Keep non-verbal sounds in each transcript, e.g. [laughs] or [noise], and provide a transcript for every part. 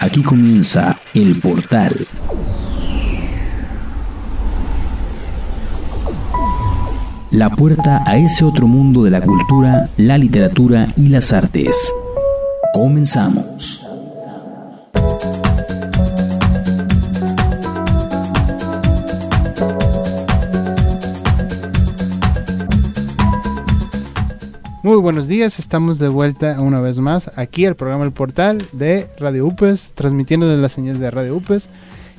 Aquí comienza El Portal. La puerta a ese otro mundo de la cultura, la literatura y las artes. Comenzamos. Buenos días, estamos de vuelta una vez más aquí al programa El Portal de Radio UPES, transmitiendo desde las señales de Radio UPES.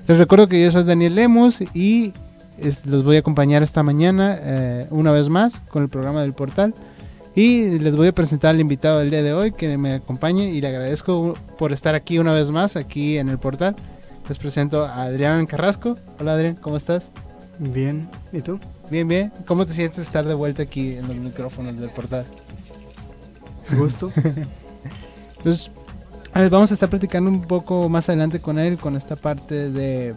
Les recuerdo que yo soy Daniel Lemos y los voy a acompañar esta mañana eh, una vez más con el programa del Portal. Y les voy a presentar al invitado del día de hoy que me acompañe y le agradezco por estar aquí una vez más, aquí en el Portal. Les presento a Adrián Carrasco. Hola Adrián, ¿cómo estás? Bien, ¿y tú? Bien, bien. ¿Cómo te sientes estar de vuelta aquí en los micrófonos del portal? Gusto. Entonces, vamos a estar platicando un poco más adelante con él, con esta parte de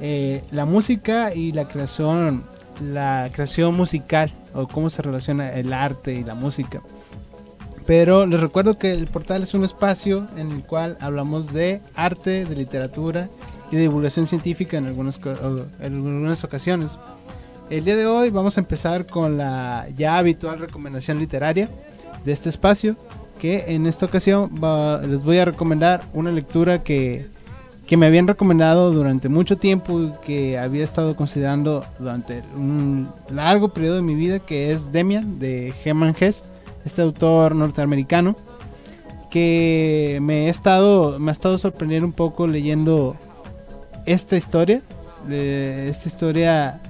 eh, la música y la creación, la creación musical, o cómo se relaciona el arte y la música. Pero les recuerdo que el portal es un espacio en el cual hablamos de arte, de literatura y de divulgación científica en algunas, en algunas ocasiones. El día de hoy vamos a empezar con la ya habitual recomendación literaria de este espacio, que en esta ocasión les voy a recomendar una lectura que, que me habían recomendado durante mucho tiempo y que había estado considerando durante un largo periodo de mi vida, que es Demian de Hermann Hesse, este autor norteamericano, que me, he estado, me ha estado sorprendiendo un poco leyendo esta historia, esta historia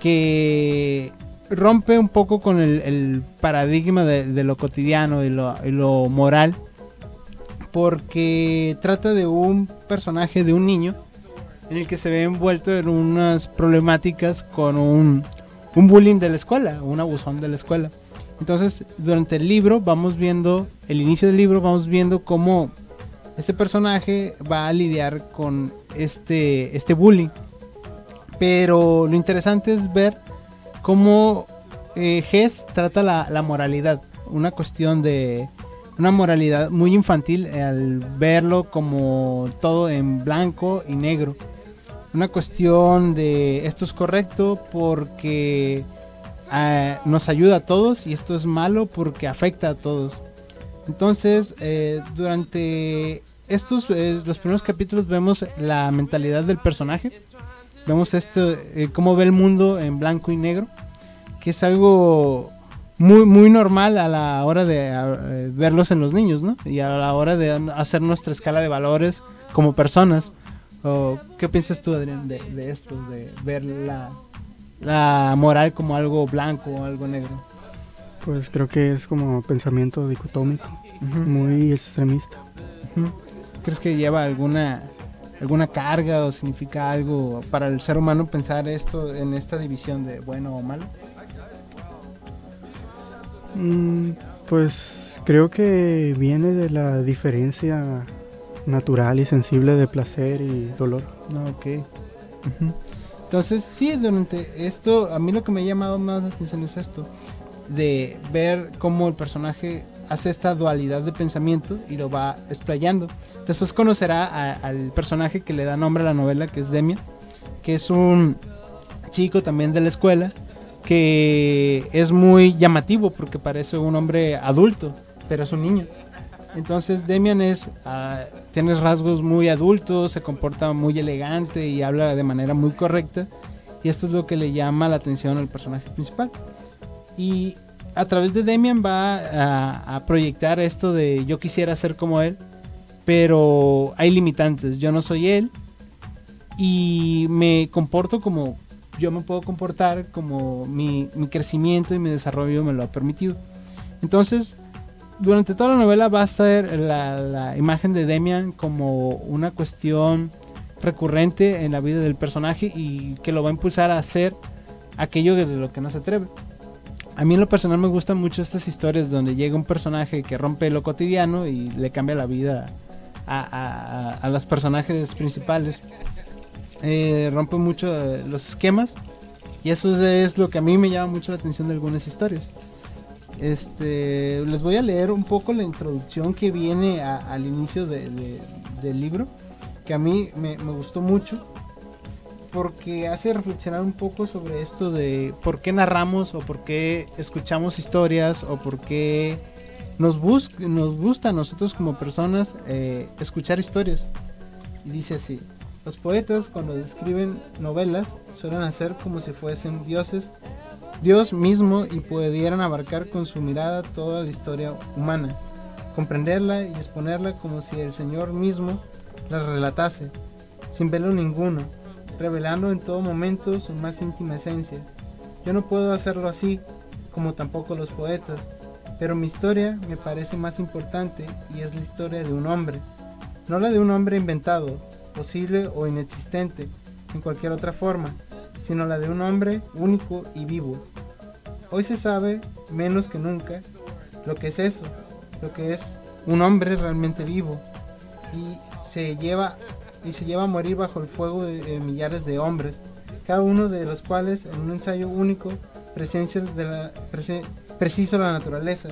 que rompe un poco con el, paradigma de, lo cotidiano y lo, moral, porque trata de un personaje, de un niño, en el que se ve envuelto en unas problemáticas con un, un bullying de la escuela, un abusón de la escuela. Entonces, durante el libro vamos viendo, el inicio del libro vamos viendo cómo este personaje va a lidiar con este, este bullying. Pero lo interesante es ver cómo eh, trata la, moralidad, una cuestión de una moralidad muy infantil al verlo como todo en blanco y negro. Una cuestión de esto es correcto porque ah, nos ayuda a todos y esto es malo porque afecta a todos. Entonces, eh, durante estos eh, los primeros capítulos vemos la mentalidad del personaje Vemos esto, eh, cómo ve el mundo en blanco y negro, que es algo muy, muy normal a la hora de eh, verlos en los niños, ¿no? Y a la hora de hacer nuestra escala de valores como personas. ¿Qué piensas tú, Adrián, de, esto, de ver la, moral como algo blanco o algo negro? Pues creo que es como pensamiento dicotómico, muy extremista. ¿Crees que lleva alguna alguna carga o significa algo para el ser humano pensar esto en esta división de bueno o malo? Mm, pues creo que viene de la diferencia natural y sensible de placer y dolor. Ah, ok. Entonces, sí, durante esto, a mí lo que me ha llamado más la atención es esto, de ver cómo el personaje hace esta dualidad de pensamiento y lo va explayando. Después conocerá al personaje que le da nombre a la novela, que es Demian, que es un chico también de la escuela, que es muy llamativo porque parece un hombre adulto, pero es un niño. Entonces Demian es, ah, tiene rasgos muy adultos, se comporta muy elegante y habla de manera muy correcta. Y esto es lo que le llama la atención al personaje principal. Y a través de Demian va a, proyectar esto de yo quisiera ser como él, pero hay limitantes. Yo no soy él y me comporto como yo me puedo comportar, como mi, crecimiento y mi desarrollo me lo ha permitido. Entonces, durante toda la novela va a ser la, la imagen de Demian como una cuestión recurrente en la vida del personaje y que lo va a impulsar a hacer aquello de lo que no se atreve. A mí en lo personal me gustan mucho estas historias donde llega un personaje que rompe lo cotidiano y le cambia la vida a, a, los personajes principales. Eh, rompe mucho eh, los esquemas y eso es, lo que a mí me llama mucho la atención de algunas historias. Este, les voy a leer un poco la introducción que viene al inicio de, del libro, que a mí me, me gustó mucho, porque hace reflexionar un poco sobre esto de por qué narramos o por qué escuchamos historias o por qué nos, bus nos gusta a nosotros como personas eh, escuchar historias. Y dice así, los poetas cuando describen novelas suelen hacer como si fuesen dioses, Dios mismo y pudieran abarcar con su mirada toda la historia humana, comprenderla y exponerla como si el Señor mismo la relatase, sin velo ninguno, revelando en todo momento su más íntima esencia. Yo no puedo hacerlo así, como tampoco los poetas, pero mi historia me parece más importante y es la historia de un hombre, no la de un hombre inventado, posible o inexistente en cualquier otra forma, sino la de un hombre único y vivo. Hoy se sabe, menos que nunca, lo que es eso, lo que es un hombre realmente vivo y se lleva y se lleva a morir bajo el fuego de, millares de hombres, cada uno de los cuales en un ensayo único presencia de la, preciso la naturaleza.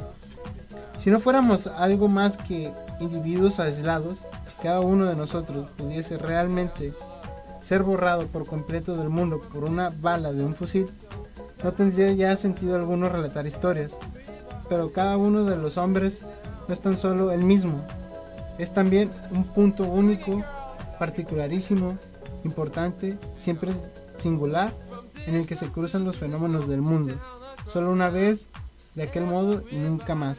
Si no fuéramos algo más que individuos aislados, si cada uno de nosotros pudiese realmente ser borrado por completo del mundo por una bala de un fusil, no tendría ya sentido alguno relatar historias. Pero cada uno de los hombres no es tan solo el mismo, es también un punto único, particularísimo, importante, siempre singular, en el que se cruzan los fenómenos del mundo. Solo una vez de aquel modo y nunca más.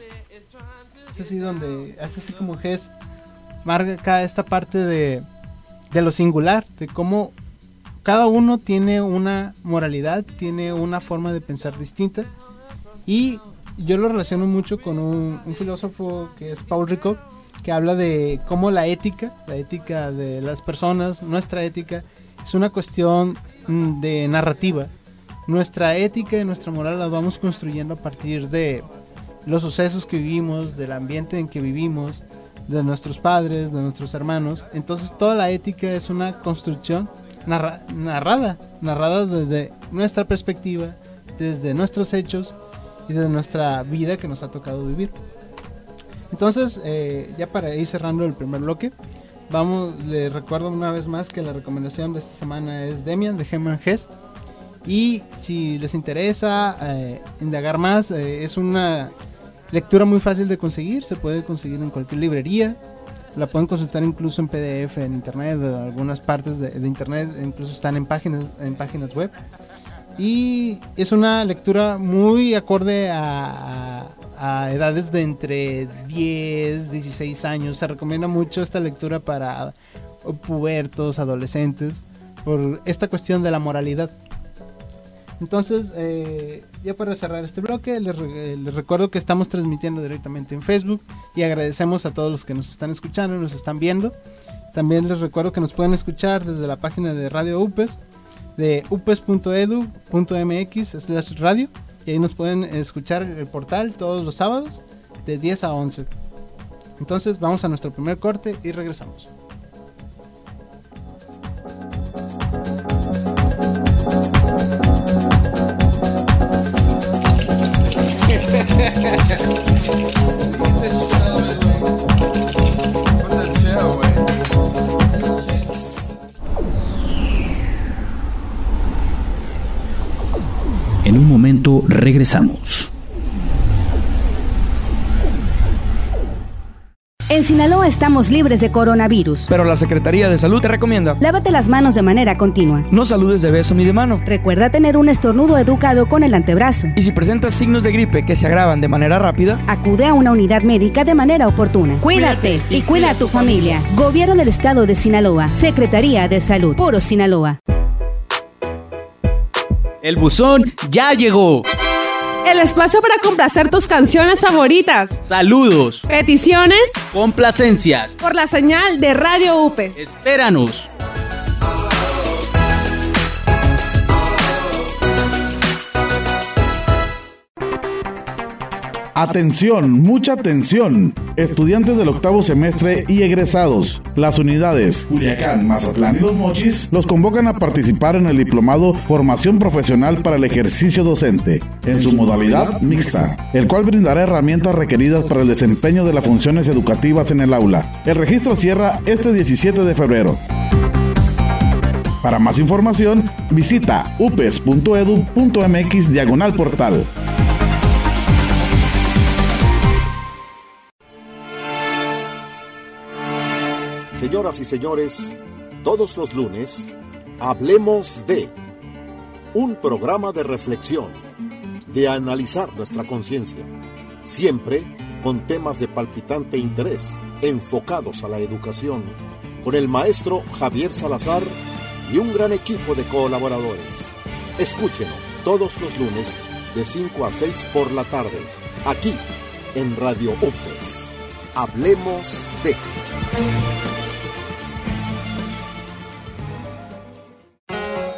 Es así donde, es así como Hess marca esta parte de, de lo singular, de cómo cada uno tiene una moralidad, tiene una forma de pensar distinta y yo lo relaciono mucho con un, filósofo que es Paul Ricoeur que habla de cómo la ética, la ética de las personas, nuestra ética, es una cuestión mm, de narrativa nuestra ética y nuestra moral la vamos construyendo a partir de los sucesos que vivimos, del ambiente en que vivimos, de nuestros padres, de nuestros hermanos. Entonces toda la ética es una construcción narrada, narrada desde nuestra perspectiva, desde nuestros hechos y desde nuestra vida que nos ha tocado vivir. Entonces, eh, ya para ir cerrando el primer bloque, vamos, les recuerdo una vez más que la recomendación de esta semana es Demian de Herman Hess y si les interesa eh, indagar más, eh, es una lectura muy fácil de conseguir, se puede conseguir en cualquier librería, la pueden consultar incluso en PDF, en internet, algunas partes de, internet, incluso están en páginas, en páginas web. Y es una lectura muy acorde a, a edades de entre 10, 16 años. Se recomienda mucho esta lectura para pubertos, adolescentes, por esta cuestión de la moralidad. Entonces, eh, ya para cerrar este bloque, les, recuerdo que estamos transmitiendo directamente en Facebook y agradecemos a todos los que nos están escuchando y nos están viendo. También les recuerdo que nos pueden escuchar desde la página de Radio UPES, de upes.edu.mx slash radio, y ahí nos pueden escuchar el portal todos los sábados de 10 a 11. Entonces, vamos a nuestro primer corte y regresamos. Regresamos. En Sinaloa estamos libres de coronavirus. Pero la Secretaría de Salud te recomienda. Lávate las manos de manera continua. No saludes de beso ni de mano. Recuerda tener un estornudo educado con el antebrazo. Y si presentas signos de gripe que se agravan de manera rápida, acude a una unidad médica de manera oportuna. Cuídate y cuida a tu familia. Gobierno del Estado de Sinaloa. Secretaría de Salud. Puro Sinaloa. El buzón ya llegó el espacio para complacer tus canciones favoritas. Saludos. Peticiones. Complacencias. Por la señal de Radio UPE. Espéranos. Atención, mucha atención. Estudiantes del octavo semestre y egresados. Las unidades Culiacán, Mazatlán y Los Mochis los convocan a participar en el diplomado Formación Profesional para el Ejercicio Docente, en su modalidad mixta, el cual brindará herramientas requeridas para el desempeño de las funciones educativas en el aula. El registro cierra este 17 de febrero. Para más información, visita upes.edu.mx diagonal portal. Señoras y señores, todos los lunes, hablemos de un programa de reflexión, de analizar nuestra conciencia, siempre con temas de palpitante interés, enfocados a la educación, con el maestro Javier Salazar y un gran equipo de colaboradores. Escúchenos todos los lunes de 5 a 6 por la tarde, aquí en Radio UPES. Hablemos de...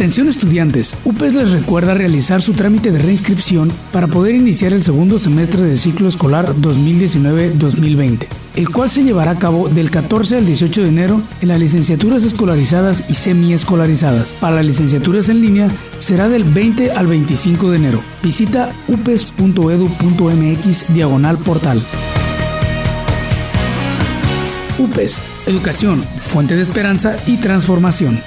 Atención estudiantes, UPES les recuerda realizar su trámite de reinscripción para poder iniciar el segundo semestre del ciclo escolar 2019-2020, el cual se llevará a cabo del 14 al 18 de enero en las licenciaturas escolarizadas y semiescolarizadas. Para las licenciaturas en línea será del 20 al 25 de enero. Visita upes.edu.mx diagonal portal. UPES, Educación, Fuente de Esperanza y Transformación.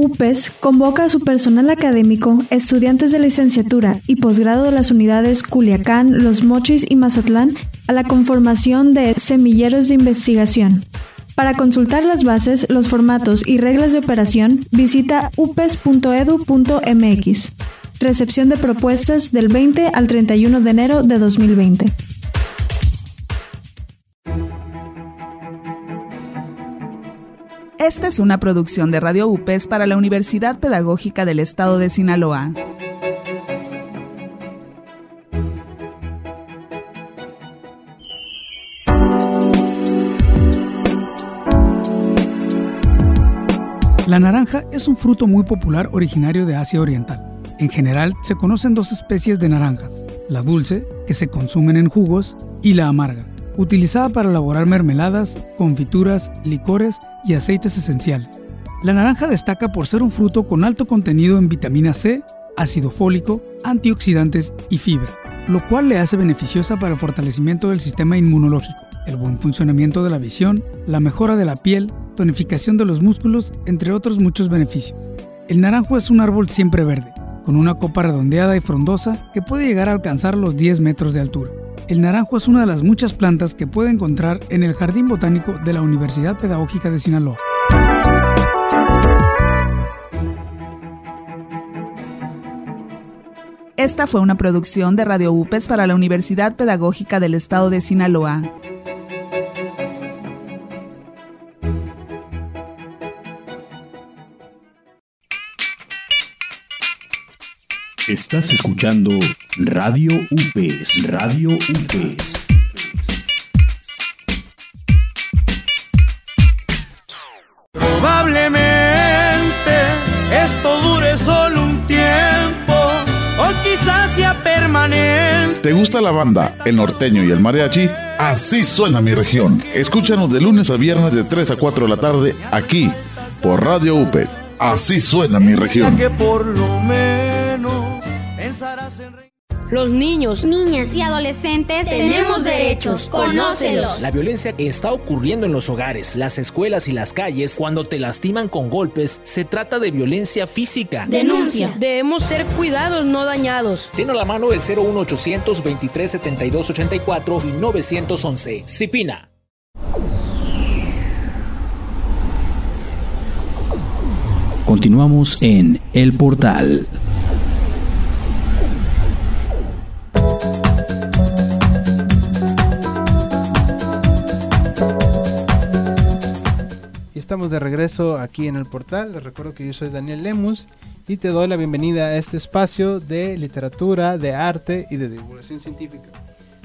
UPES convoca a su personal académico, estudiantes de licenciatura y posgrado de las unidades Culiacán, Los Mochis y Mazatlán a la conformación de semilleros de investigación. Para consultar las bases, los formatos y reglas de operación, visita upes.edu.mx. Recepción de propuestas del 20 al 31 de enero de 2020. Esta es una producción de Radio UPES para la Universidad Pedagógica del Estado de Sinaloa. La naranja es un fruto muy popular originario de Asia Oriental. En general se conocen dos especies de naranjas, la dulce, que se consumen en jugos, y la amarga, utilizada para elaborar mermeladas, confituras, licores y aceites esenciales. La naranja destaca por ser un fruto con alto contenido en vitamina C, ácido fólico, antioxidantes y fibra, lo cual le hace beneficiosa para el fortalecimiento del sistema inmunológico, el buen funcionamiento de la visión, la mejora de la piel, tonificación de los músculos, entre otros muchos beneficios. El naranjo es un árbol siempre verde, con una copa redondeada y frondosa que puede llegar a alcanzar los 10 metros de altura. El naranjo es una de las muchas plantas que puede encontrar en el Jardín Botánico de la Universidad Pedagógica de Sinaloa. Esta fue una producción de Radio UPES para la Universidad Pedagógica del Estado de Sinaloa. Estás escuchando Radio UPES, Radio UPES. Probablemente esto dure solo un tiempo o quizás sea permanente. ¿Te gusta la banda, el norteño y el mariachi? Así suena mi región. Escúchanos de lunes a viernes de 3 a 4 de la tarde aquí por Radio UPES. Así suena mi región. Que por lo menos los niños, niñas y adolescentes tenemos derechos, conócelos. La violencia que está ocurriendo en los hogares, las escuelas y las calles. Cuando te lastiman con golpes, se trata de violencia física. Denuncia. Debemos ser cuidados, no dañados. Tiene a la mano el 01800 23 72 84 y 911. Cipina. Continuamos en El Portal. Estamos de regreso aquí en el portal. Les recuerdo que yo soy Daniel Lemus y te doy la bienvenida a este espacio de literatura, de arte y de divulgación científica.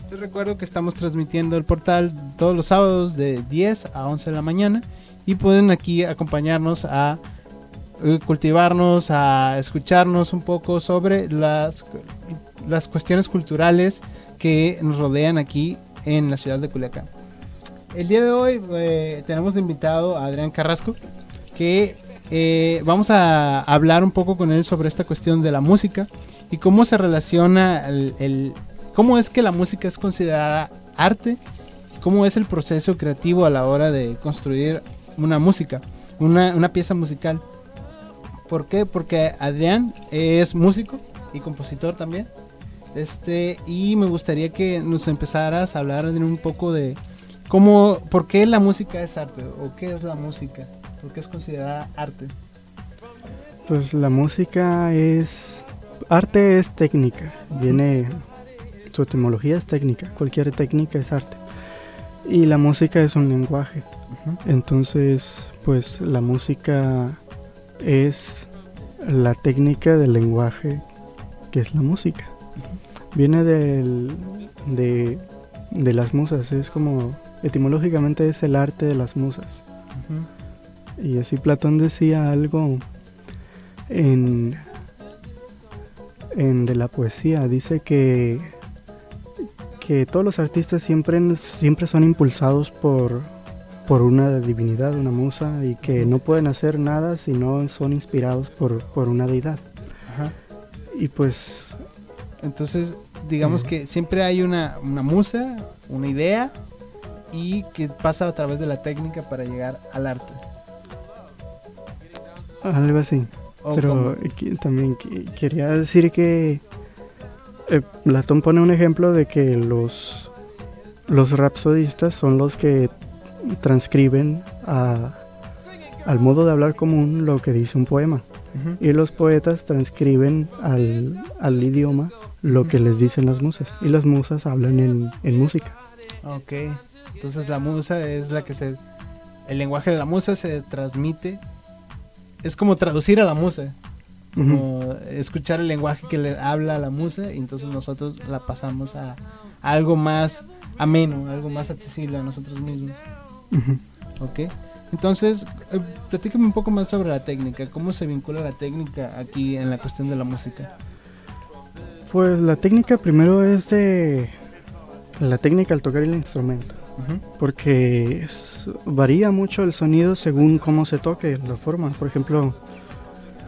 Les recuerdo que estamos transmitiendo el portal todos los sábados de 10 a 11 de la mañana y pueden aquí acompañarnos a eh, cultivarnos, a escucharnos un poco sobre las, las cuestiones culturales que nos rodean aquí en la ciudad de Culiacán. El día de hoy eh, tenemos invitado a Adrián Carrasco, que eh, vamos a hablar un poco con él sobre esta cuestión de la música y cómo se relaciona el, el cómo es que la música es considerada arte, cómo es el proceso creativo a la hora de construir una música, una, una pieza musical. ¿Por qué? Porque Adrián es músico y compositor también. Este, y me gustaría que nos empezaras a hablar de un poco de cómo, por qué la música es arte o qué es la música, por qué es considerada arte. Pues la música es arte es técnica, viene su etimología es técnica, cualquier técnica es arte. Y la música es un lenguaje. Entonces, pues la música es la técnica del lenguaje que es la música. Viene del, de, de, las musas, es como, etimológicamente es el arte de las musas. Y así Platón decía algo en, en de la poesía, dice que, que todos los artistas siempre, siempre son impulsados por, por una divinidad, una musa, y que no pueden hacer nada si no son inspirados por, por una deidad. Ajá. Y pues... Entonces, digamos uh -huh. que siempre hay una, una musa, una idea, y que pasa a través de la técnica para llegar al arte. Algo así. ¿O Pero que, también que, quería decir que eh, Platón pone un ejemplo de que los, los rapsodistas son los que transcriben a, al modo de hablar común lo que dice un poema. Uh -huh. Y los poetas transcriben al, al idioma lo uh -huh. que les dicen las musas. Y las musas hablan en, en, música. Ok, entonces la musa es la que se... El lenguaje de la musa se transmite. Es como traducir a la musa. Como uh -huh. escuchar el lenguaje que le habla a la musa y entonces nosotros la pasamos a, a algo más ameno, algo más accesible a nosotros mismos. Uh -huh. Ok. Entonces, eh, platícame un poco más sobre la técnica. ¿Cómo se vincula la técnica aquí en la cuestión de la música? Pues la técnica primero es de la técnica al tocar el instrumento. Porque varía mucho el sonido según cómo se toque, la forma. Por ejemplo,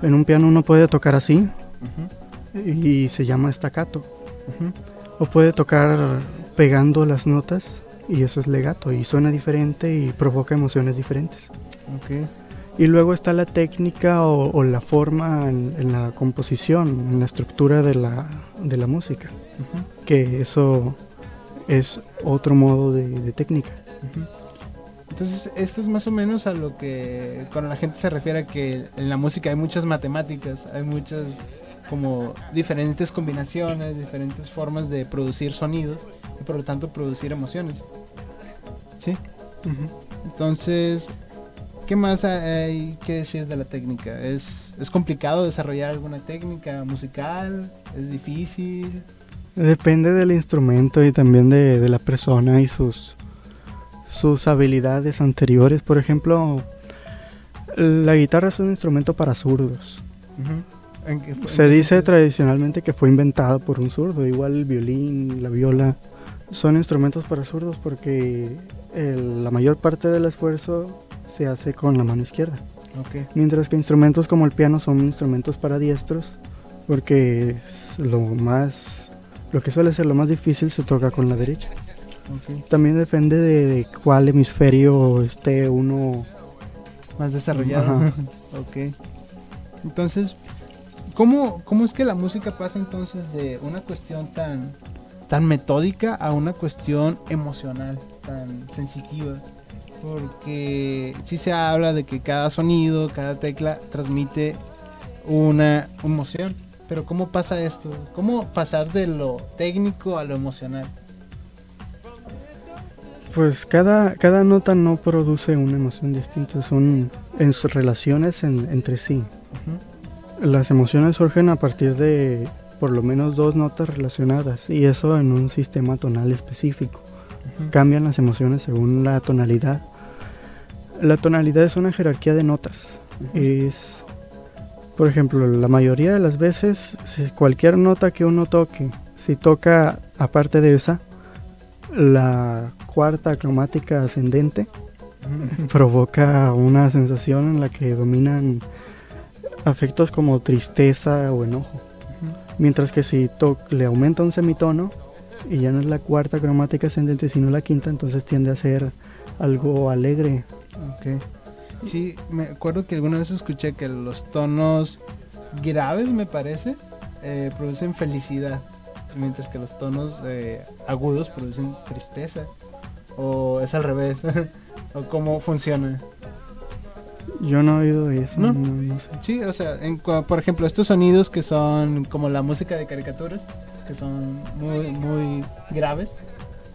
en un piano uno puede tocar así uh -huh. y se llama staccato. Uh -huh. O puede tocar pegando las notas y eso es legato y suena diferente y provoca emociones diferentes. Okay. Y luego está la técnica o, o la forma en, en, la composición, en la estructura de la, de la música, uh -huh. que eso es otro modo de, de técnica. Uh -huh. Entonces, esto es más o menos a lo que cuando la gente se refiere a que en la música hay muchas matemáticas, hay muchas como diferentes combinaciones, diferentes formas de producir sonidos y por lo tanto producir emociones. ¿Sí? Uh -huh. Entonces, ¿qué más hay que decir de la técnica? ¿Es, ¿Es complicado desarrollar alguna técnica musical? ¿Es difícil? Depende del instrumento y también de, de la persona y sus, sus habilidades anteriores. Por ejemplo, la guitarra es un instrumento para zurdos. Uh -huh. ¿En qué, en Se dice tradicionalmente que fue inventada por un zurdo, igual el violín, la viola, son instrumentos para zurdos porque el, la mayor parte del esfuerzo se hace con la mano izquierda. Okay. Mientras que instrumentos como el piano son instrumentos para diestros porque lo más lo que suele ser lo más difícil se toca con la derecha. Okay. También depende de, de, cuál hemisferio esté uno más desarrollado. [laughs] ok. Entonces, ¿Cómo, ¿Cómo es que la música pasa entonces de una cuestión tan, tan metódica a una cuestión emocional, tan sensitiva? Porque sí se habla de que cada sonido, cada tecla transmite una emoción. Pero ¿cómo pasa esto? ¿Cómo pasar de lo técnico a lo emocional? Pues cada, cada nota no produce una emoción distinta, son en sus relaciones en- entre sí. Las emociones surgen a partir de por lo menos dos notas relacionadas y eso en un sistema tonal específico. Cambian las emociones según la tonalidad. La tonalidad es una jerarquía de notas. Es, por ejemplo, la mayoría de las veces, si cualquier nota que uno toque, si toca aparte de esa, la cuarta cromática ascendente, provoca una sensación en la que dominan afectos como tristeza o enojo. Mientras que si le aumenta un semitono y ya no es la cuarta cromática ascendente sino la quinta, entonces tiende a ser algo alegre. Ok. Sí, me acuerdo que alguna vez escuché que los tonos graves, me parece, eh, producen felicidad, mientras que los tonos eh, agudos producen tristeza. O es al revés. [laughs] o cómo funciona. Yo no he oído eso, ¿No? no, no sé. Sí, o sea, en por ejemplo, estos sonidos que son como la música de caricaturas, que son muy, muy graves,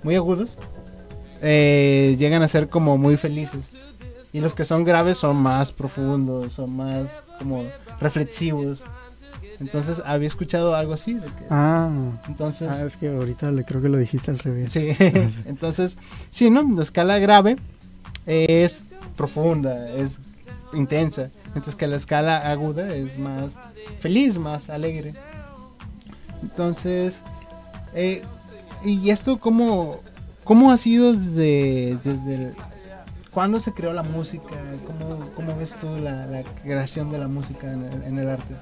muy agudos, eh, llegan a ser como muy felices. Y los que son graves son más profundos, son más como reflexivos. Entonces, había escuchado algo así. De que, Ah, entonces, ah, es que ahorita le creo que lo dijiste al revés. Sí, [laughs] entonces, sí, ¿no? La escala grave es profunda, es intensa, mientras que la escala aguda es más feliz, más alegre. Entonces, eh, ¿y esto cómo, cómo ha sido desde, desde el- cuándo se creó la música? ¿Cómo, cómo ves tú la, la creación de la música en el, en el arte?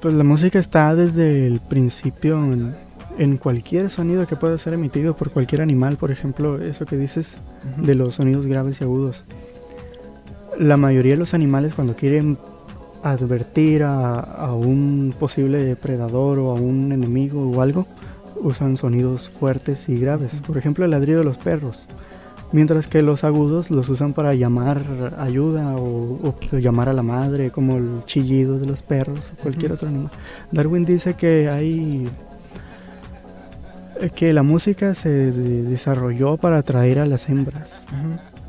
Pues la música está desde el principio en, en cualquier sonido que pueda ser emitido por cualquier animal, por ejemplo, eso que dices de los sonidos graves y agudos. La mayoría de los animales cuando quieren advertir a, a un posible depredador o a un enemigo o algo, usan sonidos fuertes y graves. Por ejemplo, el ladrido de los perros. Mientras que los agudos los usan para llamar ayuda o, o llamar a la madre, como el chillido de los perros o cualquier otro animal. Darwin dice que hay que la música se de- desarrolló para atraer a las hembras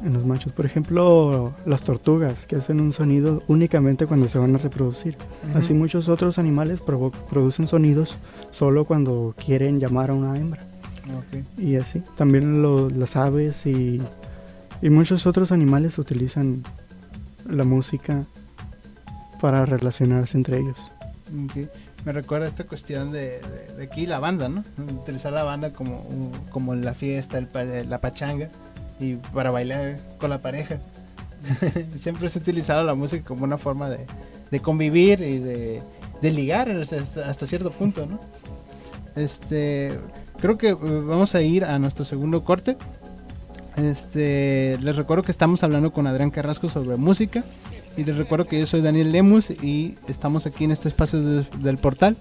en los machos. Por ejemplo, las tortugas, que hacen un sonido únicamente cuando se van a reproducir. Así muchos otros animales producen sonidos solo cuando quieren llamar a una hembra. Y así. También lo- las aves y, y muchos otros animales utilizan la música para relacionarse entre ellos. Me recuerda esta cuestión de, de- de aquí la banda, ¿no? Utilizar la banda como, como en la fiesta, el la pachanga y para bailar con la pareja. [laughs] Siempre se ha utilizado la música como una forma de, de convivir y de, de ligar hasta, hasta cierto punto, ¿no? Este, creo que eh, vamos a ir a nuestro segundo corte. Este, les recuerdo que estamos hablando con Adrián Carrasco sobre música. Y les recuerdo que yo soy Daniel Lemus y estamos aquí en este espacio de- del portal.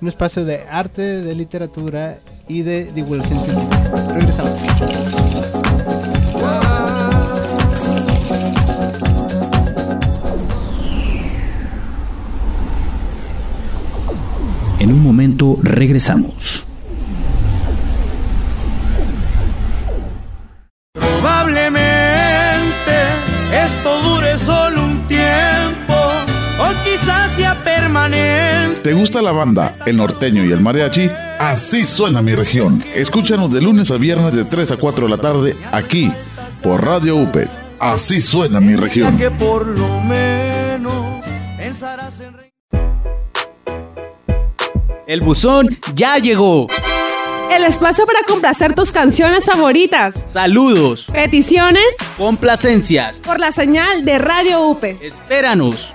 Un espacio de arte, de literatura y de divulgación científica. Regresamos. En un momento regresamos. La banda, el norteño y el mariachi? Así suena mi región. Escúchanos de lunes a viernes de 3 a 4 de la tarde aquí por Radio UPE. Así suena mi región. Que por lo menos pensarás en re- El buzón ya llegó. El espacio para complacer tus canciones favoritas. Saludos, Peticiones complacencias. por la señal de Radio UPE. Espéranos.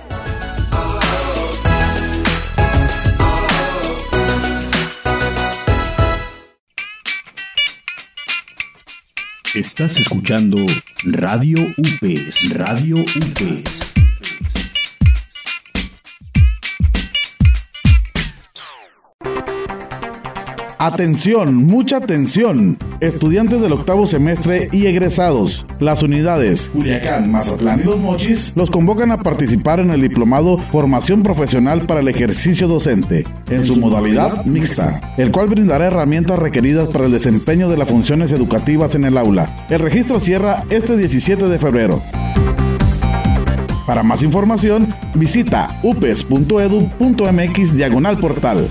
Estás escuchando Radio UPES. Radio UPES. Atención, mucha atención. Estudiantes del octavo semestre y egresados. Las unidades Culiacán, Mazatlán y Los Mochis los convocan a participar en el diplomado Formación Profesional para el Ejercicio Docente, en su modalidad mixta, el cual brindará herramientas requeridas para el desempeño de las funciones educativas en el aula. El registro cierra este 17 de febrero. Para más información, visita upes.edu.mx diagonal portal.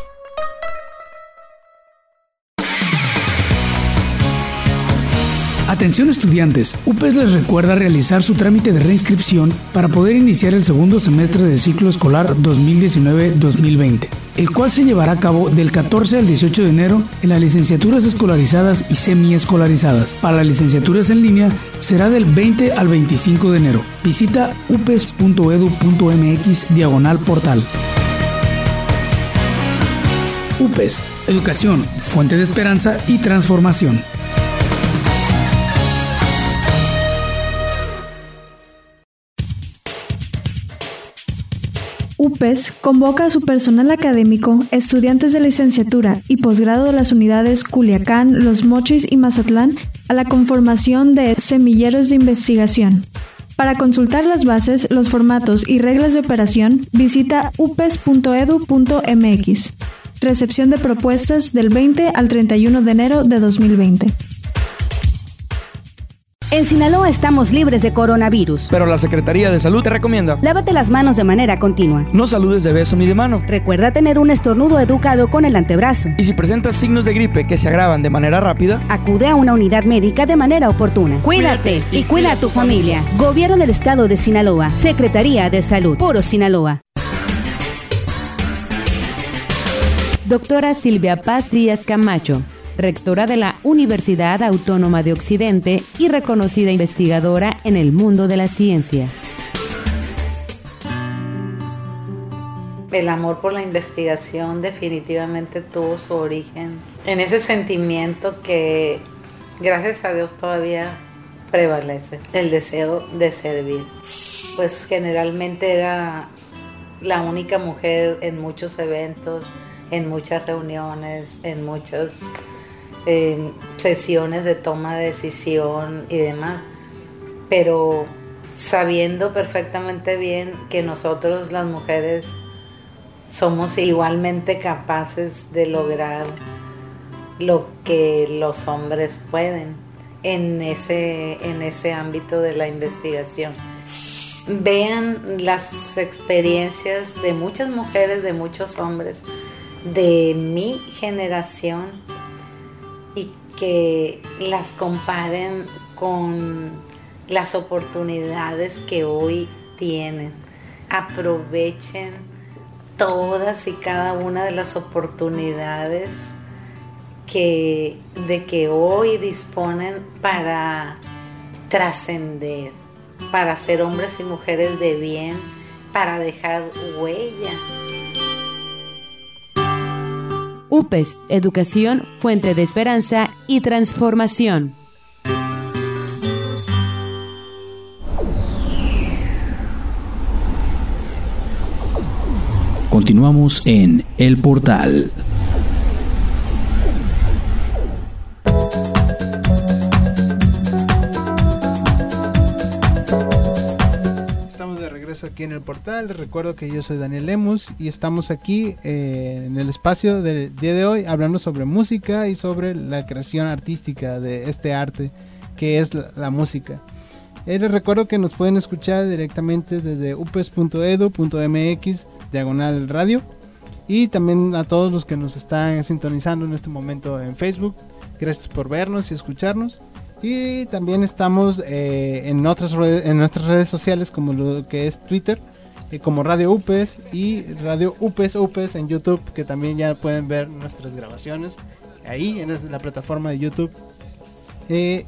Atención estudiantes, UPES les recuerda realizar su trámite de reinscripción para poder iniciar el segundo semestre del ciclo escolar 2019-2020, el cual se llevará a cabo del 14 al 18 de enero en las licenciaturas escolarizadas y semiescolarizadas. Para las licenciaturas en línea será del 20 al 25 de enero. Visita upes.edu.mx diagonal portal. UPES, Educación, Fuente de Esperanza y Transformación. UPES convoca a su personal académico, estudiantes de licenciatura y posgrado de las unidades Culiacán, Los Mochis y Mazatlán a la conformación de semilleros de investigación. Para consultar las bases, los formatos y reglas de operación, visita upes.edu.mx. Recepción de propuestas del 20 al 31 de enero de 2020. En Sinaloa estamos libres de coronavirus. Pero la Secretaría de Salud te recomienda. Lávate las manos de manera continua. No saludes de beso ni de mano. Recuerda tener un estornudo educado con el antebrazo. Y si presentas signos de gripe que se agravan de manera rápida, acude a una unidad médica de manera oportuna. Cuídate, y, cuida a tu familia. Gobierno del Estado de Sinaloa. Secretaría de Salud. Puro Sinaloa. Doctora Silvia Paz Díaz Camacho rectora de la Universidad Autónoma de Occidente y reconocida investigadora en el mundo de la ciencia. El amor por la investigación definitivamente tuvo su origen en ese sentimiento que gracias a Dios todavía prevalece, el deseo de servir. Pues generalmente era la única mujer en muchos eventos, en muchas reuniones, en muchas eh, sesiones de toma de decisión y demás, pero sabiendo perfectamente bien que nosotros las mujeres somos igualmente capaces de lograr lo que los hombres pueden en ese, en ese ámbito de la investigación. Vean las experiencias de muchas mujeres, de muchos hombres de mi generación que las comparen con las oportunidades que hoy tienen. Aprovechen todas y cada una de las oportunidades que, de que hoy disponen para trascender, para ser hombres y mujeres de bien, para dejar huella. UPES, Educación, Fuente de Esperanza y Transformación. Continuamos en El Portal. Aquí en el portal. Recuerdo que yo soy Daniel Lemus y estamos aquí eh, en el espacio del día de hoy hablando sobre música y sobre la creación artística de este arte que es la, la música. Eh, les recuerdo que nos pueden escuchar directamente desde upes.edu.mx diagonal radio y también a todos los que nos están sintonizando en este momento en Facebook. Gracias por vernos y escucharnos. Y también estamos eh, en otras redes, en nuestras redes sociales como lo que es Twitter eh, como Radio UPES y Radio UPES UPES en YouTube, que también ya pueden ver nuestras grabaciones ahí en la plataforma de YouTube. Eh,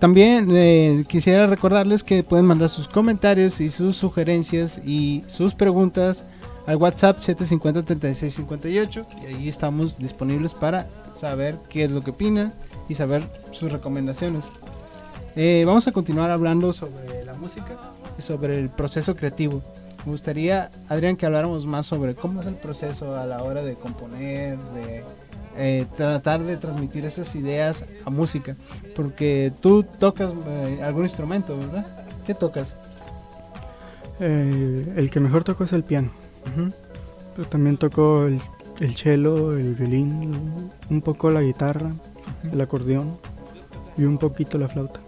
también eh, quisiera recordarles que pueden mandar sus comentarios y sus sugerencias y sus preguntas al WhatsApp 750-3658 y ahí estamos disponibles para saber qué es lo que opinan y saber sus recomendaciones. Eh, vamos a continuar hablando sobre la música y sobre el proceso creativo. Me gustaría, Adrián, que habláramos más sobre cómo es el proceso a la hora de componer, de eh, tratar de transmitir esas ideas a música. Porque tú tocas eh, algún instrumento, ¿verdad? ¿Qué tocas? El que mejor toco es el piano. Pero también toco el, el cello, el violín, un poco la guitarra, el acordeón y un poquito la flauta.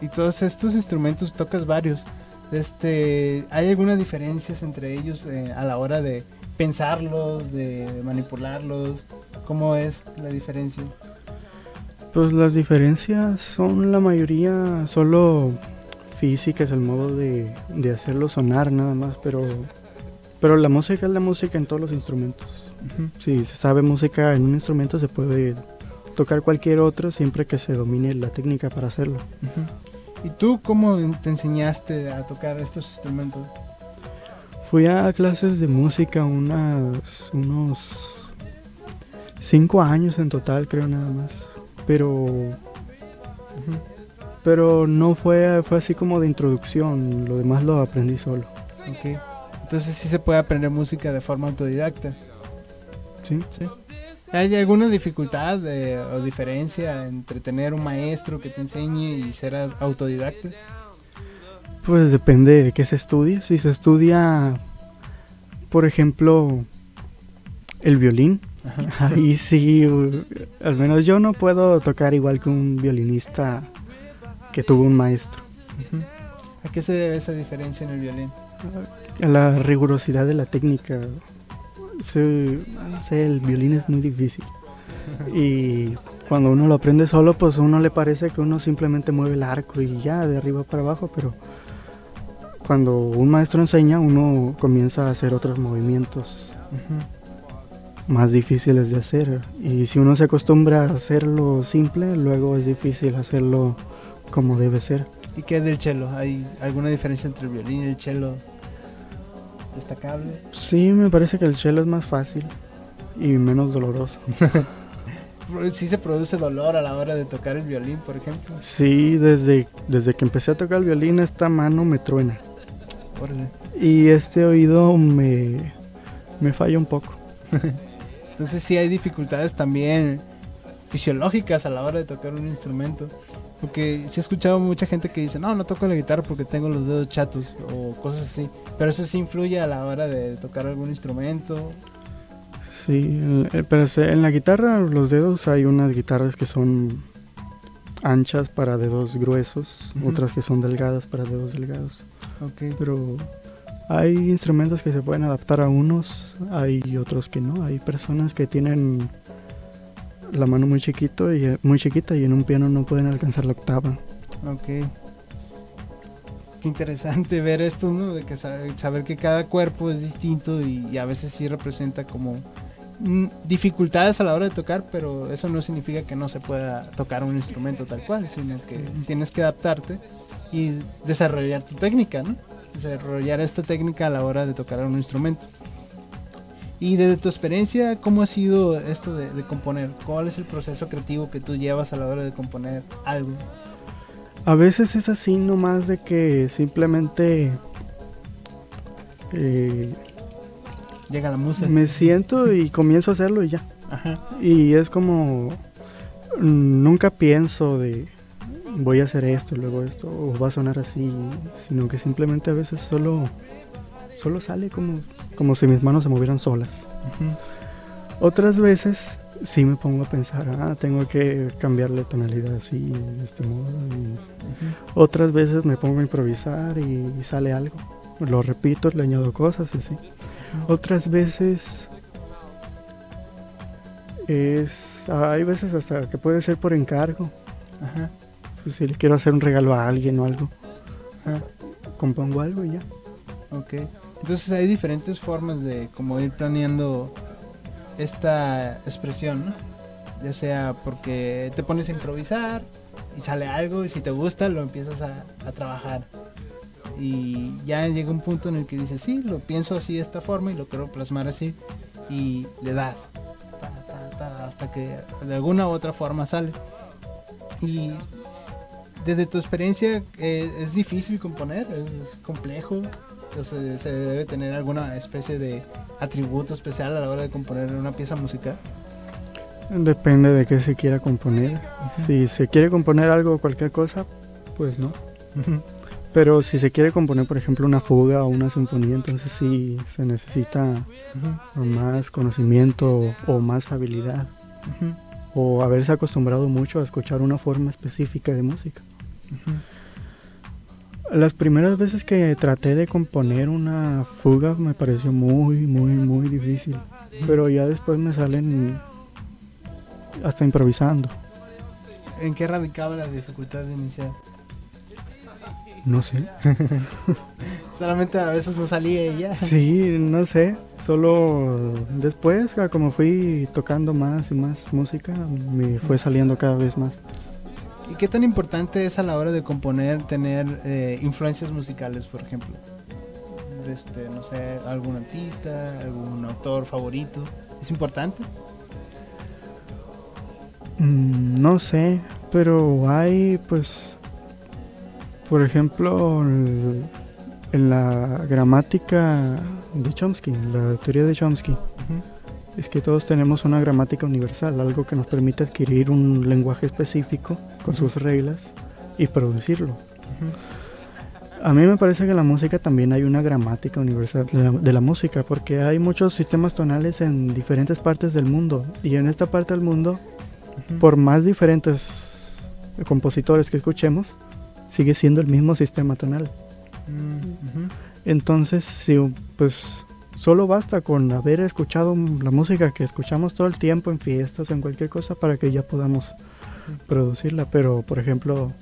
Y todos estos instrumentos tocas varios. Este, ¿Hay algunas diferencias entre ellos eh, a la hora de pensarlos, de manipularlos? ¿Cómo es la diferencia? Pues las diferencias son la mayoría solo físicas, el modo de, de hacerlo sonar nada más, pero, pero la música es la música en todos los instrumentos. Si se sabe música en un instrumento se puede tocar cualquier otro siempre que se domine la técnica para hacerlo. ¿Y tú cómo te enseñaste a tocar estos instrumentos? Fui a clases de música unas, unos cinco años en total, creo nada más. Pero, pero no fue, fue así como de introducción. Lo demás lo aprendí solo. Entonces sí se puede aprender música de forma autodidacta. Sí. Sí. ¿Hay alguna dificultad eh, o diferencia entre tener un maestro que te enseñe y ser autodidacta? Pues depende de qué se estudie. Si se estudia, por ejemplo, el violín, ahí sí, al menos yo no puedo tocar igual que un violinista que tuvo un maestro. ¿A qué se debe esa diferencia en el violín? A la rigurosidad de la técnica. Sí, no sé, el violín es muy difícil. Y cuando uno lo aprende solo, pues a uno le parece que uno simplemente mueve el arco y ya, de arriba para abajo, pero cuando un maestro enseña, uno comienza a hacer otros movimientos más difíciles de hacer. Y si uno se acostumbra a hacerlo simple, luego es difícil hacerlo como debe ser. ¿Y qué es del cello? ¿Hay alguna diferencia entre el violín y el cello destacable? Sí, me parece que el cello es más fácil y menos doloroso. [laughs] ¿Sí se produce dolor a la hora de tocar el violín, por ejemplo? Sí, desde, desde que empecé a tocar el violín esta mano me truena. Órale. Y este oído me, me falla un poco. [laughs] Entonces sí hay dificultades también fisiológicas a la hora de tocar un instrumento. Porque sí he escuchado mucha gente que dice, no, no toco la guitarra porque tengo los dedos chatos o cosas así. Pero eso sí influye a la hora de tocar algún instrumento. Sí, eh, pero en la guitarra, los dedos, hay unas guitarras que son anchas para dedos gruesos, otras que son delgadas para dedos delgados. Ok. Pero hay instrumentos que se pueden adaptar a unos, hay otros que no. Hay personas que tienen la mano muy chiquito y eh, muy chiquita y en un piano no pueden alcanzar la octava. Ok. Qué interesante ver esto, ¿no? De que sa- saber que cada cuerpo es distinto y, y a veces sí representa como mm, dificultades a la hora de tocar, pero eso no significa que no se pueda tocar un instrumento tal cual, sino que tienes que adaptarte y desarrollar tu técnica, ¿no? Desarrollar esta técnica a la hora de tocar un instrumento. Y desde tu experiencia, ¿cómo ha sido esto de, de componer? ¿Cuál es el proceso creativo que tú llevas a la hora de componer algo? A veces es así nomás de que simplemente eh, Llega la música. me siento y [laughs] comienzo a hacerlo y ya. Ajá. Y es como nunca pienso de voy a hacer esto, luego esto, o va a sonar así, sino que simplemente a veces solo solo sale como como si mis manos se movieran solas. Otras veces sí me pongo a pensar, ah, tengo que cambiarle tonalidad así, de este modo. y Otras veces me pongo a improvisar y, sale algo. Lo repito, le añado cosas y así. Otras veces es, hay veces hasta que puede ser por encargo. Ajá. Pues si le quiero hacer un regalo a alguien o algo, Ajá. compongo algo y ya. Ok. Entonces hay diferentes formas de como ir planeando esta expresión, ¿no? Ya sea porque te pones a improvisar y sale algo y si te gusta lo empiezas a, a trabajar. Y ya llega un punto en el que dices, sí, lo pienso así de esta forma y lo quiero plasmar así y le das ta, ta, ta, hasta que de alguna u otra forma sale. Y desde tu experiencia, eh, ¿es difícil componer? ¿Es complejo? Entonces, ¿se debe tener alguna especie de atributo especial a la hora de componer una pieza musical? Depende de qué se quiera componer. Si se quiere componer algo, cualquier cosa, pues no. Pero si se quiere componer, por ejemplo, una fuga o una sinfonía, entonces sí se necesita más conocimiento o más habilidad. O haberse acostumbrado mucho a escuchar una forma específica de música. Las primeras veces que traté de componer una fuga me pareció muy, muy, muy difícil. Pero ya después me salen hasta improvisando. ¿En qué radicaba la dificultad de iniciar? No sé. [laughs] Solamente a veces no salía ella. Sí, no sé. Solo después, como fui tocando más y más música, me fue saliendo cada vez más. ¿Y qué tan importante es a la hora de componer tener eh, influencias musicales, por ejemplo? Este, no sé, algún artista, algún autor favorito. ¿Es importante? Mm, no sé, pero hay pues por ejemplo, en la gramática de Chomsky, la teoría de Chomsky, es que todos tenemos una gramática universal, algo que nos permite adquirir un lenguaje específico con sus reglas y producirlo. A mí me parece que en la música también hay una gramática universal de la, música, porque hay muchos sistemas tonales en diferentes partes del mundo, y en esta parte del mundo, por más diferentes compositores que escuchemos, sigue siendo el mismo sistema tonal. Entonces, si, pues solo basta con haber escuchado la música que escuchamos todo el tiempo en fiestas o en cualquier cosa para que ya podamos producirla. Pero, por ejemplo,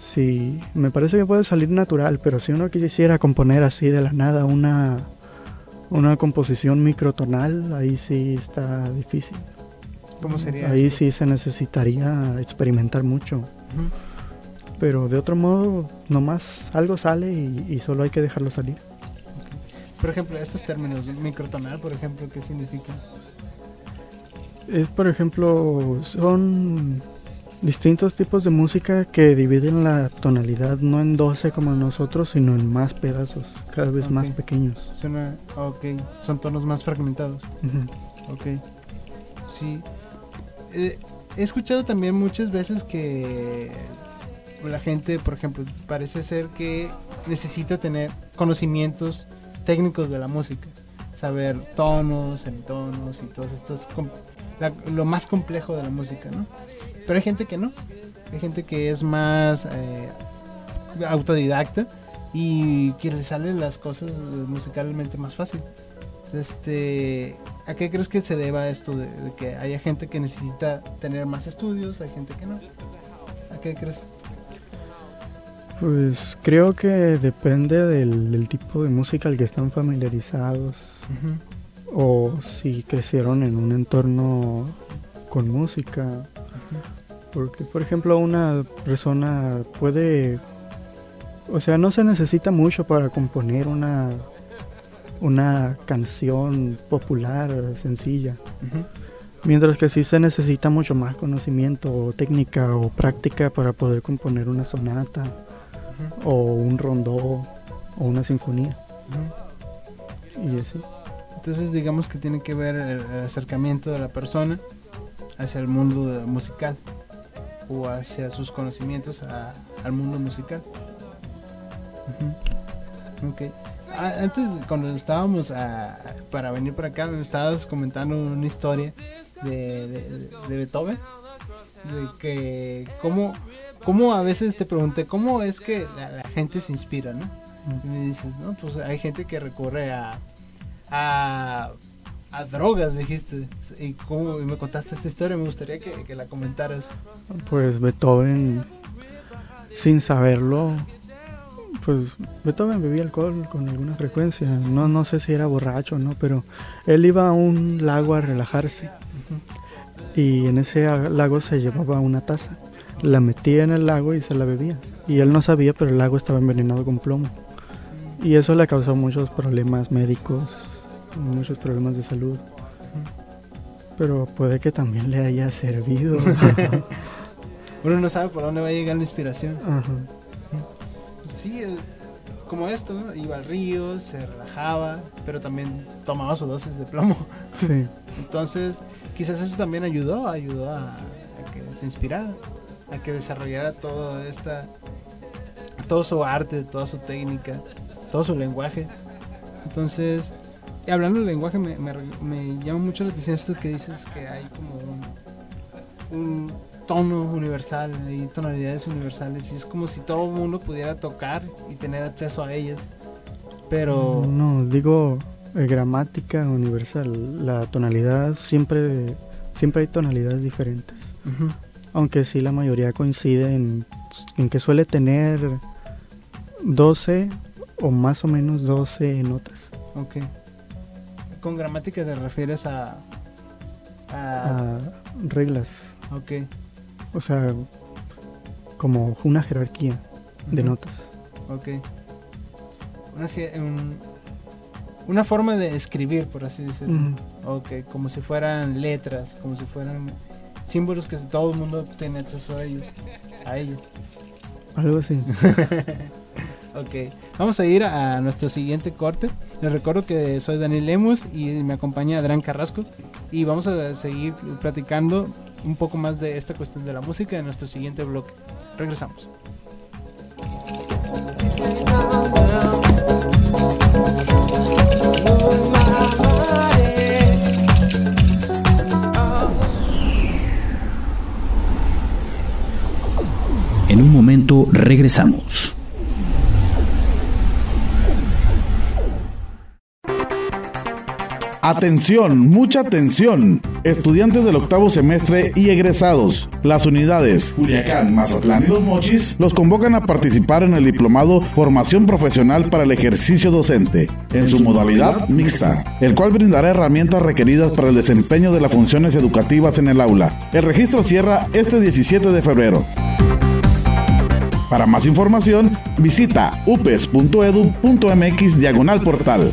si me parece que puede salir natural, pero si uno quisiera componer así de la nada una, una composición microtonal, ahí sí está difícil. ¿Cómo sería? Ahí sí se necesitaría experimentar mucho. Pero de otro modo, nomás algo sale y, solo hay que dejarlo salir. Por ejemplo, estos términos, microtonal, por ejemplo, ¿qué significa? Es, por ejemplo, son distintos tipos de música que dividen la tonalidad no en 12 como nosotros, sino en más pedazos, cada vez más pequeños. Suena, ok, son tonos más fragmentados. Ok, sí. Eh, he escuchado también muchas veces que la gente, por ejemplo, parece ser que necesita tener conocimientos técnicos de la música, saber tonos, semitonos y todos estos, lo más complejo de la música, ¿no? Pero hay gente que no, hay gente que es más eh, autodidacta y que le salen las cosas musicalmente más fácil. Este, ¿A qué crees que se deba esto de que haya gente que necesita tener más estudios, hay gente que no? ¿A qué crees? Pues creo que depende del, tipo de música al que están familiarizados. O si crecieron en un entorno con música. Porque, por ejemplo, una persona puede, o sea, no se necesita mucho para componer una, una canción popular, sencilla. Mientras que sí se necesita mucho más conocimiento o técnica o práctica para poder componer una sonata o un rondó o una sinfonía. Y así. Entonces digamos que tiene que ver el, acercamiento de la persona hacia el mundo musical o hacia sus conocimientos al mundo musical. Ah, antes, cuando estábamos para venir para acá, me estabas comentando una historia de, de Beethoven, de que cómo ¿Cómo a veces te pregunté, cómo es que la, gente se inspira, no? Y me dices, no, pues hay gente que recurre a, a, drogas, dijiste. Y, cómo, me contaste esta historia, me gustaría que, la comentaras. Pues Beethoven, sin saberlo, Pues Beethoven bebía alcohol con alguna frecuencia. No, no sé si era borracho o no, pero él iba a un lago a relajarse. Y en ese lago se llevaba una taza. La metía en el lago y se la bebía. Y él no sabía, pero el lago estaba envenenado con plomo. Y eso le causó muchos problemas médicos, muchos problemas de salud. Pero puede que también le haya servido. [laughs] Uno no sabe por dónde va a llegar la inspiración. Ajá. Sí, como esto, ¿no? Iba al río, se relajaba, pero también tomaba su dosis de plomo. Sí. [laughs] Entonces, quizás eso también ayudó, ayudó a, a que se inspirara, a que desarrollara toda esta, todo su arte, toda su técnica, todo su lenguaje. Entonces, hablando del lenguaje, me, me- me llama mucho la atención esto que dices que hay como un, un tono universal, hay tonalidades universales, y es como si todo el mundo pudiera tocar y tener acceso a ellas. Pero, No, digo eh, gramática universal. La tonalidad siempre, siempre hay tonalidades diferentes. Ujú. Aunque sí la mayoría coincide en, en que suele tener 12 o más o menos 12 notas. ok. Con gramática te refieres a... a a reglas. ok. O sea, como una jerarquía de notas. Ok. Una, un- una forma de escribir, por así decirlo. Ujú. Ok, como si fueran letras, como si fueran símbolos que todo el mundo tiene acceso a ellos. A ellos. Algo así. [laughs] ok, vamos a ir a nuestro siguiente corte. Les recuerdo que soy Daniel Lemus y me acompaña Adrián Carrasco. Y vamos a seguir platicando un poco más de esta cuestión de la música en nuestro siguiente bloque. Regresamos. En un momento regresamos. Atención, mucha atención. Estudiantes del octavo semestre y egresados. Las unidades Culiacán, Mazatlán y Los Mochis los convocan a participar en el diplomado Formación Profesional para el Ejercicio Docente, en su modalidad mixta, el cual brindará herramientas requeridas para el desempeño de las funciones educativas en el aula. El registro cierra este 17 de febrero. Para más información, visita upes.edu.mx diagonal portal.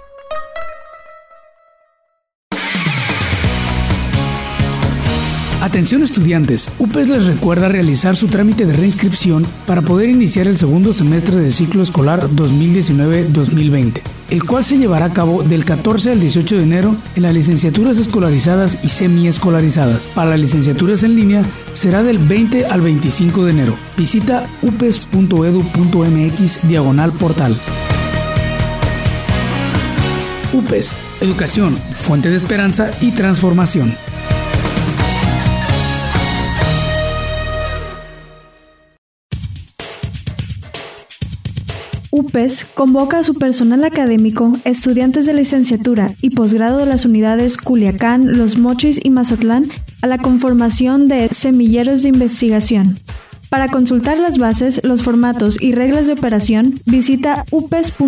Atención estudiantes, UPES les recuerda realizar su trámite de reinscripción para poder iniciar el segundo semestre del ciclo escolar 2019-2020, el cual se llevará a cabo del 14 al 18 de enero en las licenciaturas escolarizadas y semiescolarizadas. Para las licenciaturas en línea será del 20 al 25 de enero. Visita upes.edu.mx diagonal portal. UPES, Educación, Fuente de Esperanza y Transformación. UPES convoca a su personal académico, estudiantes de licenciatura y posgrado de las unidades Culiacán, Los Mochis y Mazatlán a la conformación de semilleros de investigación. Para consultar las bases, los formatos y reglas de operación, visita upes.edu.mx.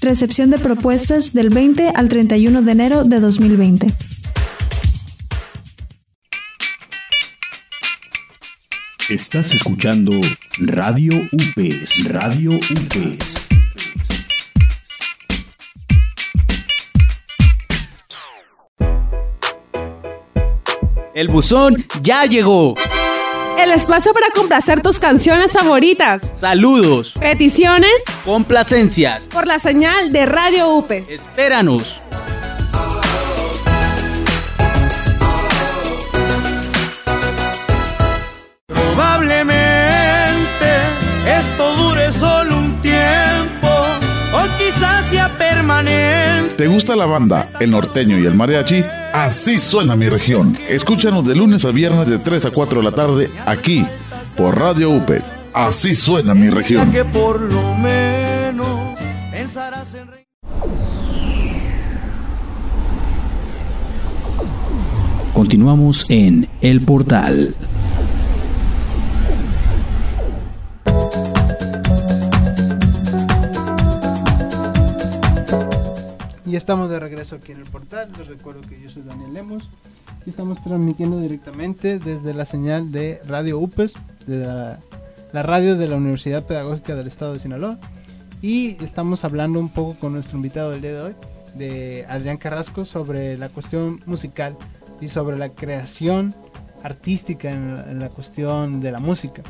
Recepción de propuestas del 20 al 31 de enero de 2020. Estás escuchando Radio UPES. Radio UPES. El buzón ya llegó. El espacio para complacer tus canciones favoritas. Saludos. Peticiones Complacencias. por la señal de Radio UPE. Espéranos. ¿Te gusta la banda, el norteño y el mariachi? Así suena mi región. Escúchanos de lunes a viernes de 3 a 4 de la tarde aquí por Radio UPE. Así suena mi región. Continuamos en El Portal. Y estamos de regreso aquí en el portal. Les recuerdo que yo soy Daniel Lemos y estamos transmitiendo directamente desde la señal de Radio UPES, de la, la radio de la Universidad Pedagógica del Estado de Sinaloa. Y estamos hablando un poco con nuestro invitado del día de hoy, de Adrián Carrasco, sobre la cuestión musical y sobre la creación artística en la, en la cuestión de la música.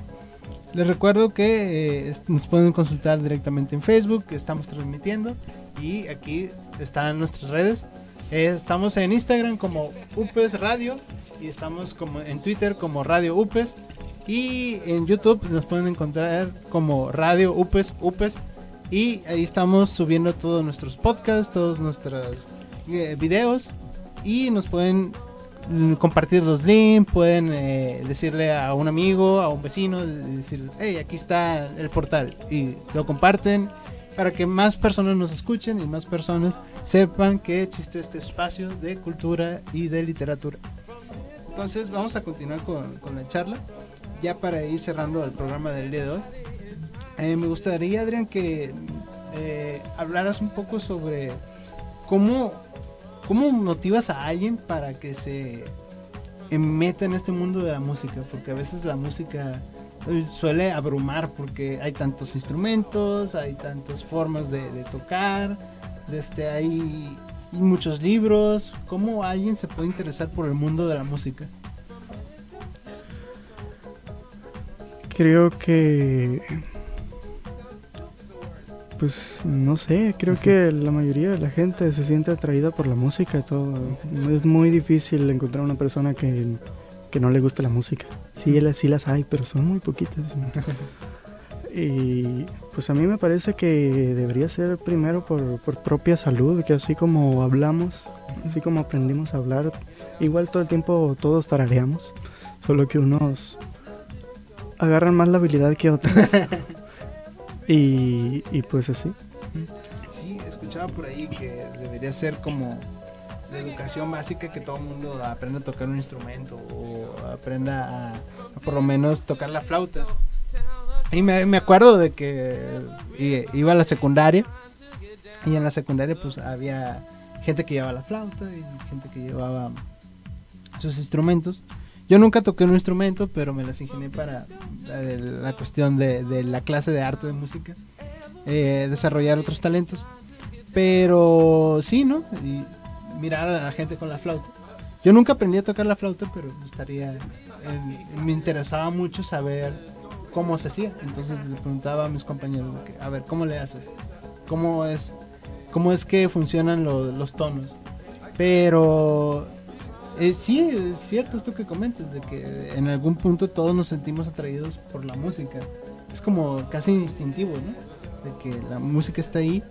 Les recuerdo que eh, nos pueden consultar directamente en Facebook, que estamos transmitiendo. Y aquí están nuestras redes. Eh, estamos en Instagram como UPES Radio. Y estamos como en Twitter como Radio UPES. Y en YouTube nos pueden encontrar como Radio UPES UPES. Y ahí estamos subiendo todos nuestros podcasts, todos nuestros eh, videos. Y nos pueden mm, compartir los links, pueden eh, decirle a un amigo, a un vecino, de- decir, hey, aquí está el portal. Y lo comparten para que más personas nos escuchen y más personas sepan que existe este espacio de cultura y de literatura. Entonces vamos a continuar con, con la charla, ya para ir cerrando el programa del día de hoy. Eh, me gustaría, Adrián, que eh, hablaras un poco sobre cómo, cómo motivas a alguien para que se meta en este mundo de la música, porque a veces la música suele abrumar porque hay tantos instrumentos, hay tantas formas de, de tocar, desde hay muchos libros. ¿Cómo alguien se puede interesar por el mundo de la música? Creo que... Pues no sé, creo que la mayoría de la gente se siente atraída por la música. Todo. Es muy difícil encontrar una persona que, que no le guste la música. Sí, las- sí las hay, pero son muy poquitas. [laughs] Y pues a mí me parece que debería ser primero por, por propia salud, que así como hablamos, así como aprendimos a hablar, igual todo el tiempo todos tarareamos, solo que unos agarran más la habilidad que otros. [laughs] y, y pues así. Sí, escuchaba por ahí que debería ser como de educación básica que todo mundo aprenda a tocar un instrumento o aprenda a, por lo menos tocar la flauta. Y me, me acuerdo de que i- iba a la secundaria y en la secundaria pues había gente que llevaba la flauta y gente que llevaba sus instrumentos. Yo nunca toqué un instrumento, pero me las ingenié para eh, la cuestión de, de la clase de arte de música, eh, desarrollar otros talentos. Pero sí, ¿no? Y mirar a la gente con la flauta. Yo nunca aprendí a tocar la flauta, pero me gustaría, en- me interesaba mucho saber cómo se hacía. Entonces le preguntaba a mis compañeros, a ver, ¿cómo le haces? ¿Cómo es, cómo es que funcionan lo- los tonos? Pero eh, sí, es cierto esto que comentas, de que en algún punto todos nos sentimos atraídos por la música. Es como casi instintivo, ¿no? De que la música está ahí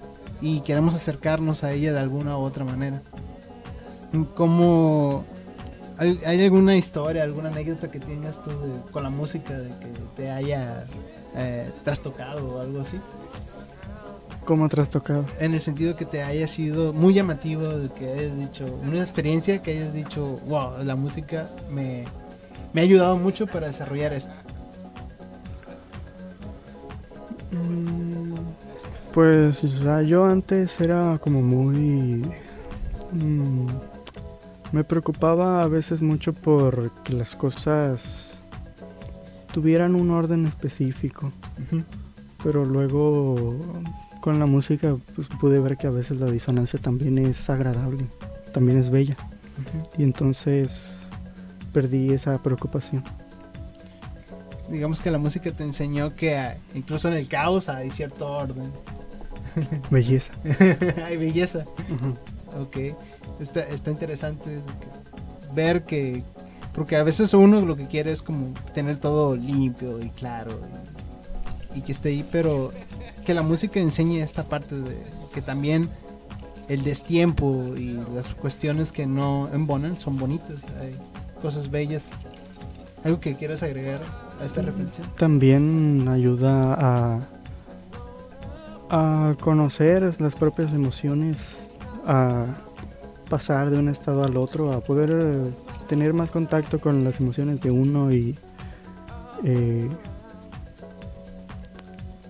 y queremos acercarnos a ella de alguna u otra manera. ¿Cómo, hay, hay alguna historia, alguna anécdota que tengas tú de- con la música de que te haya eh, trastocado o algo así? ¿Cómo trastocado? En el sentido que te haya sido muy llamativo, de que hayas dicho, una experiencia que hayas dicho, wow, la música me, me ha ayudado mucho para desarrollar esto. Pues, o sea, yo antes era como muy... mm, me preocupaba a veces mucho por que las cosas tuvieran un orden específico. Pero luego con la música pues, pude ver que a veces la disonancia también es agradable, también es bella. Y entonces perdí esa preocupación. Digamos que la música te enseñó que ah, incluso en el caos hay cierto orden. Belleza. [laughs] hay belleza. Ok, está, está interesante ver que, porque a veces uno lo que quiere es como tener todo limpio y claro y, y que esté ahí, pero que la música enseñe esta parte de que también el destiempo y las cuestiones que no embonan son bonitas, hay cosas bellas. ¿Algo que quieras agregar a esta reflexión? También ayuda a, a conocer las propias emociones, a pasar de un estado al otro, a poder eh, tener más contacto con las emociones de uno y eh,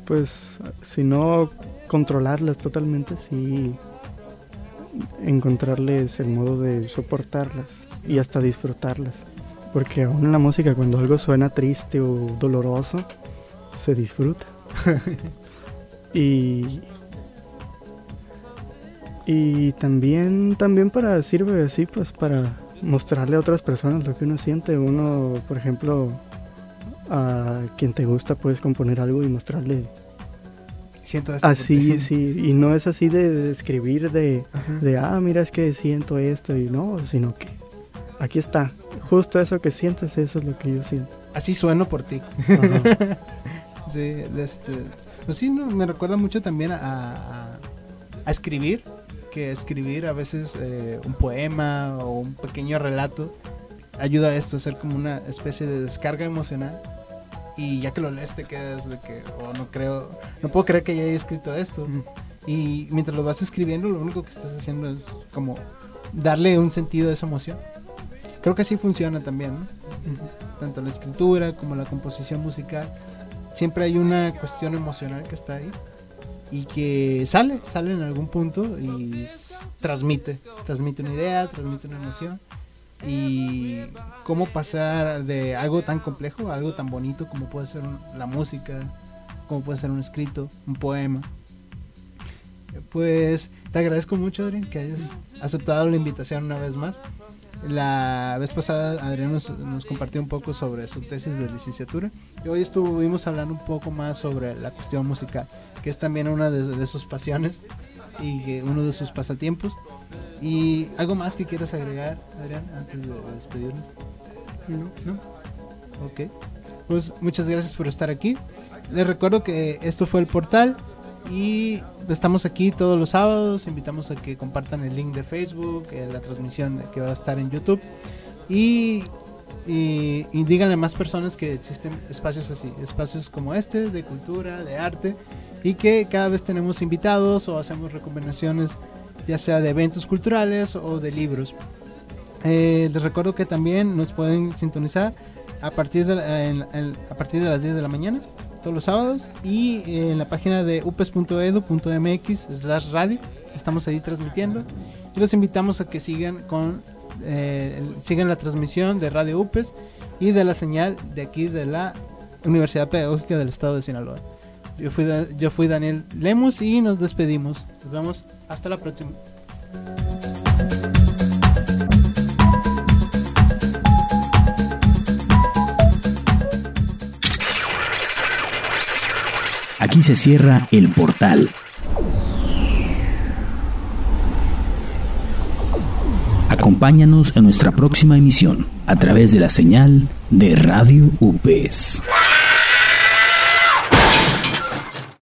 pues si no controlarlas totalmente, sí encontrarles el modo de soportarlas y hasta disfrutarlas. Porque aún en la música cuando algo suena triste o doloroso, se disfruta. [laughs] y y también también para sirve así pues para mostrarle a otras personas lo que uno siente. Uno, por ejemplo, a quien te gusta puedes componer algo y mostrarle siento esto así [laughs] sí. Y no es así de, escribir de, de ah mira es que siento esto y no sino que aquí está. Justo eso que sientes eso es lo que yo siento. Así sueno por ti. [laughs] Sí este pues sí me recuerda mucho también a, a, escribir que escribir a veces eh, un poema o un pequeño relato ayuda a esto a ser como una especie de descarga emocional y ya que lo lees te quedas de que, oh, no creo, no puedo creer que haya escrito esto. Y mientras lo vas escribiendo, lo único que estás haciendo es como darle un sentido a esa emoción. Creo que así funciona también, ¿no? Tanto la escritura como la composición musical. Siempre hay una cuestión emocional que está ahí y que sale, sale en algún punto y transmite, transmite una idea, transmite una emoción y cómo pasar de algo tan complejo a algo tan bonito como puede ser la música, como puede ser un escrito, un poema. Pues te agradezco mucho, Adrián, que hayas aceptado la invitación una vez más. La vez pasada Adrián nos, compartió un poco sobre su tesis de licenciatura y hoy estuvimos hablando un poco más sobre la cuestión musical, que es también una de, sus pasiones y uno de sus pasatiempos. ¿Y algo más que quieras agregar, Adrián, antes de despedirnos? No, no. Ok. Pues muchas gracias por estar aquí. Les recuerdo que esto fue el portal y estamos aquí todos los sábados. Invitamos a que compartan el link de Facebook, eh, la transmisión que va a estar en YouTube. Y, y, y, díganle a más personas que existen espacios así, espacios como este, de cultura, de arte, y que cada vez tenemos invitados o hacemos recomendaciones ya sea de eventos culturales o de libros. Eh, les recuerdo que también nos pueden sintonizar a partir de, a partir de las 10 de la mañana, todos los sábados, y en la página de upes.edu.mx slash radio, estamos ahí transmitiendo. Y los invitamos a que sigan con eh, sigan la transmisión de Radio UPES y de la señal de aquí de la Universidad Pedagógica del Estado de Sinaloa. Yo fui, yo fui Daniel Lemus y nos despedimos. Nos vemos hasta la próxima. Aquí se cierra el portal. Acompáñanos en nuestra próxima emisión a través de la señal de Radio UPES.